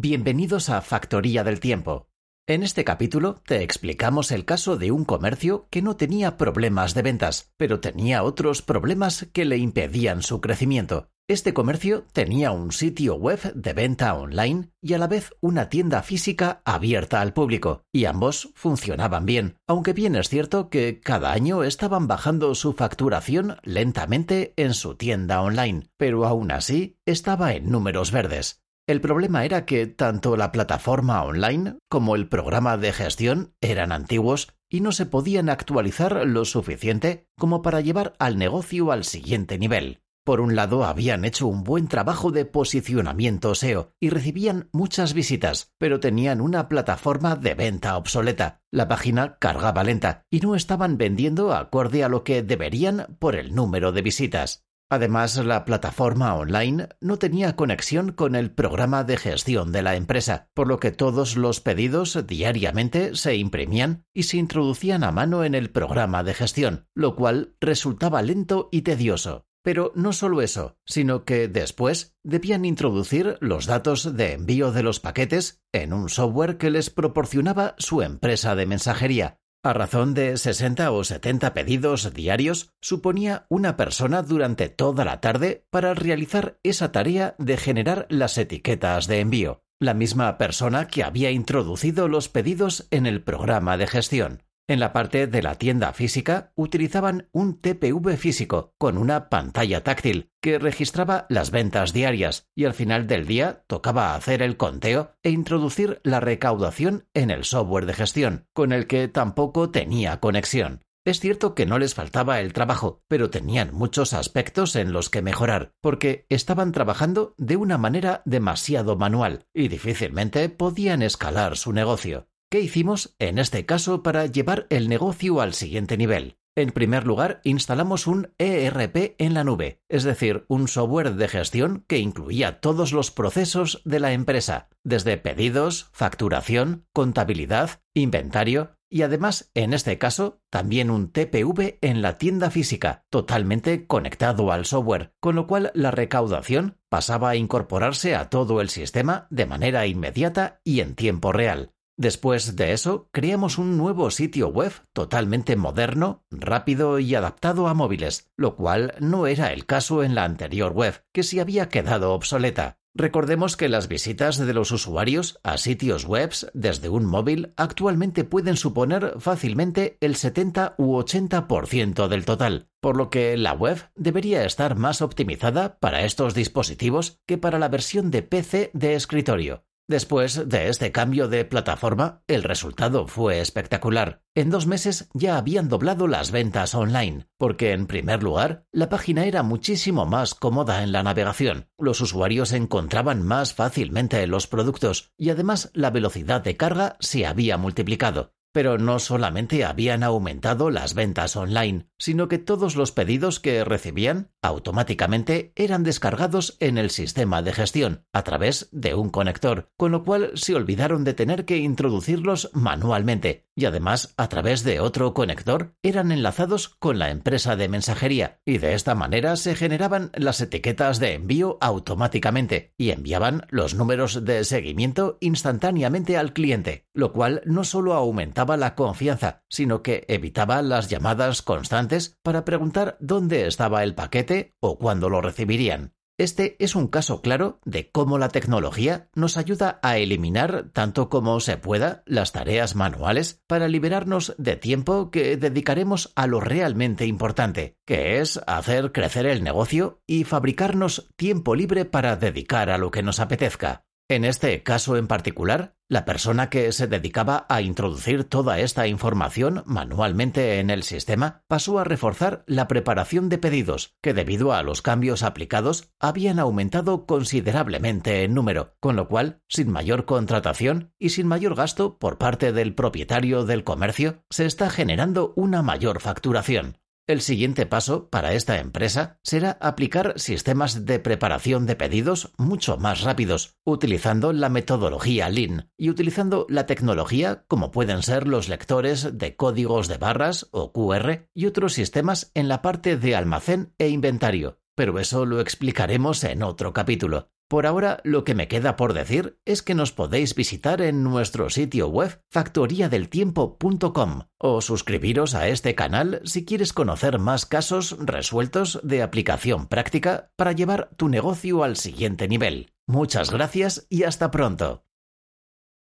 Bienvenidos a Factoría del Tiempo. En este capítulo te explicamos el caso de un comercio que no tenía problemas de ventas, pero tenía otros problemas que le impedían su crecimiento. Este comercio tenía un sitio web de venta online y a la vez una tienda física abierta al público, y ambos funcionaban bien, aunque bien es cierto que cada año estaban bajando su facturación lentamente en su tienda online, pero aún así estaba en números verdes. El problema era que tanto la plataforma online como el programa de gestión eran antiguos y no se podían actualizar lo suficiente como para llevar al negocio al siguiente nivel. Por un lado, habían hecho un buen trabajo de posicionamiento SEO y recibían muchas visitas, pero tenían una plataforma de venta obsoleta. La página cargaba lenta y no estaban vendiendo acorde a lo que deberían por el número de visitas. Además, la plataforma online no tenía conexión con el programa de gestión de la empresa, por lo que todos los pedidos diariamente se imprimían y se introducían a mano en el programa de gestión, lo cual resultaba lento y tedioso. Pero no solo eso, sino que después debían introducir los datos de envío de los paquetes en un software que les proporcionaba su empresa de mensajería, a razón de 60 o 70 pedidos diarios, suponía una persona durante toda la tarde para realizar esa tarea de generar las etiquetas de envío, la misma persona que había introducido los pedidos en el programa de gestión. En la parte de la tienda física utilizaban un TPV físico con una pantalla táctil que registraba las ventas diarias y al final del día tocaba hacer el conteo e introducir la recaudación en el software de gestión, con el que tampoco tenía conexión. Es cierto que no les faltaba el trabajo, pero tenían muchos aspectos en los que mejorar, porque estaban trabajando de una manera demasiado manual y difícilmente podían escalar su negocio. ¿Qué hicimos en este caso para llevar el negocio al siguiente nivel? En primer lugar, instalamos un ERP en la nube, es decir, un software de gestión que incluía todos los procesos de la empresa, desde pedidos, facturación, contabilidad, inventario, y además, en este caso, también un TPV en la tienda física, totalmente conectado al software, con lo cual la recaudación pasaba a incorporarse a todo el sistema de manera inmediata y en tiempo real. Después de eso, creamos un nuevo sitio web totalmente moderno, rápido y adaptado a móviles, lo cual no era el caso en la anterior web, que se había quedado obsoleta. Recordemos que las visitas de los usuarios a sitios web desde un móvil actualmente pueden suponer fácilmente el 70 u 80% del total, por lo que la web debería estar más optimizada para estos dispositivos que para la versión de PC de escritorio. Después de este cambio de plataforma, el resultado fue espectacular. En dos meses ya habían doblado las ventas online, porque en primer lugar, la página era muchísimo más cómoda en la navegación, los usuarios encontraban más fácilmente los productos y además la velocidad de carga se había multiplicado. Pero no solamente habían aumentado las ventas online, sino que todos los pedidos que recibían automáticamente eran descargados en el sistema de gestión a través de un conector, con lo cual se olvidaron de tener que introducirlos manualmente, y además a través de otro conector eran enlazados con la empresa de mensajería, y de esta manera se generaban las etiquetas de envío automáticamente y enviaban los números de seguimiento instantáneamente al cliente, lo cual no solo aumentaba la confianza, sino que evitaba las llamadas constantes para preguntar dónde estaba el paquete o cuándo lo recibirían. Este es un caso claro de cómo la tecnología nos ayuda a eliminar tanto como se pueda las tareas manuales para liberarnos de tiempo que dedicaremos a lo realmente importante, que es hacer crecer el negocio y fabricarnos tiempo libre para dedicar a lo que nos apetezca. En este caso en particular, la persona que se dedicaba a introducir toda esta información manualmente en el sistema pasó a reforzar la preparación de pedidos, que debido a los cambios aplicados habían aumentado considerablemente en número, con lo cual, sin mayor contratación y sin mayor gasto por parte del propietario del comercio, se está generando una mayor facturación. El siguiente paso para esta empresa será aplicar sistemas de preparación de pedidos mucho más rápidos, utilizando la metodología Lean y utilizando la tecnología como pueden ser los lectores de códigos de barras o QR y otros sistemas en la parte de almacén e inventario. Pero eso lo explicaremos en otro capítulo. Por ahora, lo que me queda por decir es que nos podéis visitar en nuestro sitio web factoriadeltiempo.com o suscribiros a este canal si quieres conocer más casos resueltos de aplicación práctica para llevar tu negocio al siguiente nivel. Muchas gracias y hasta pronto.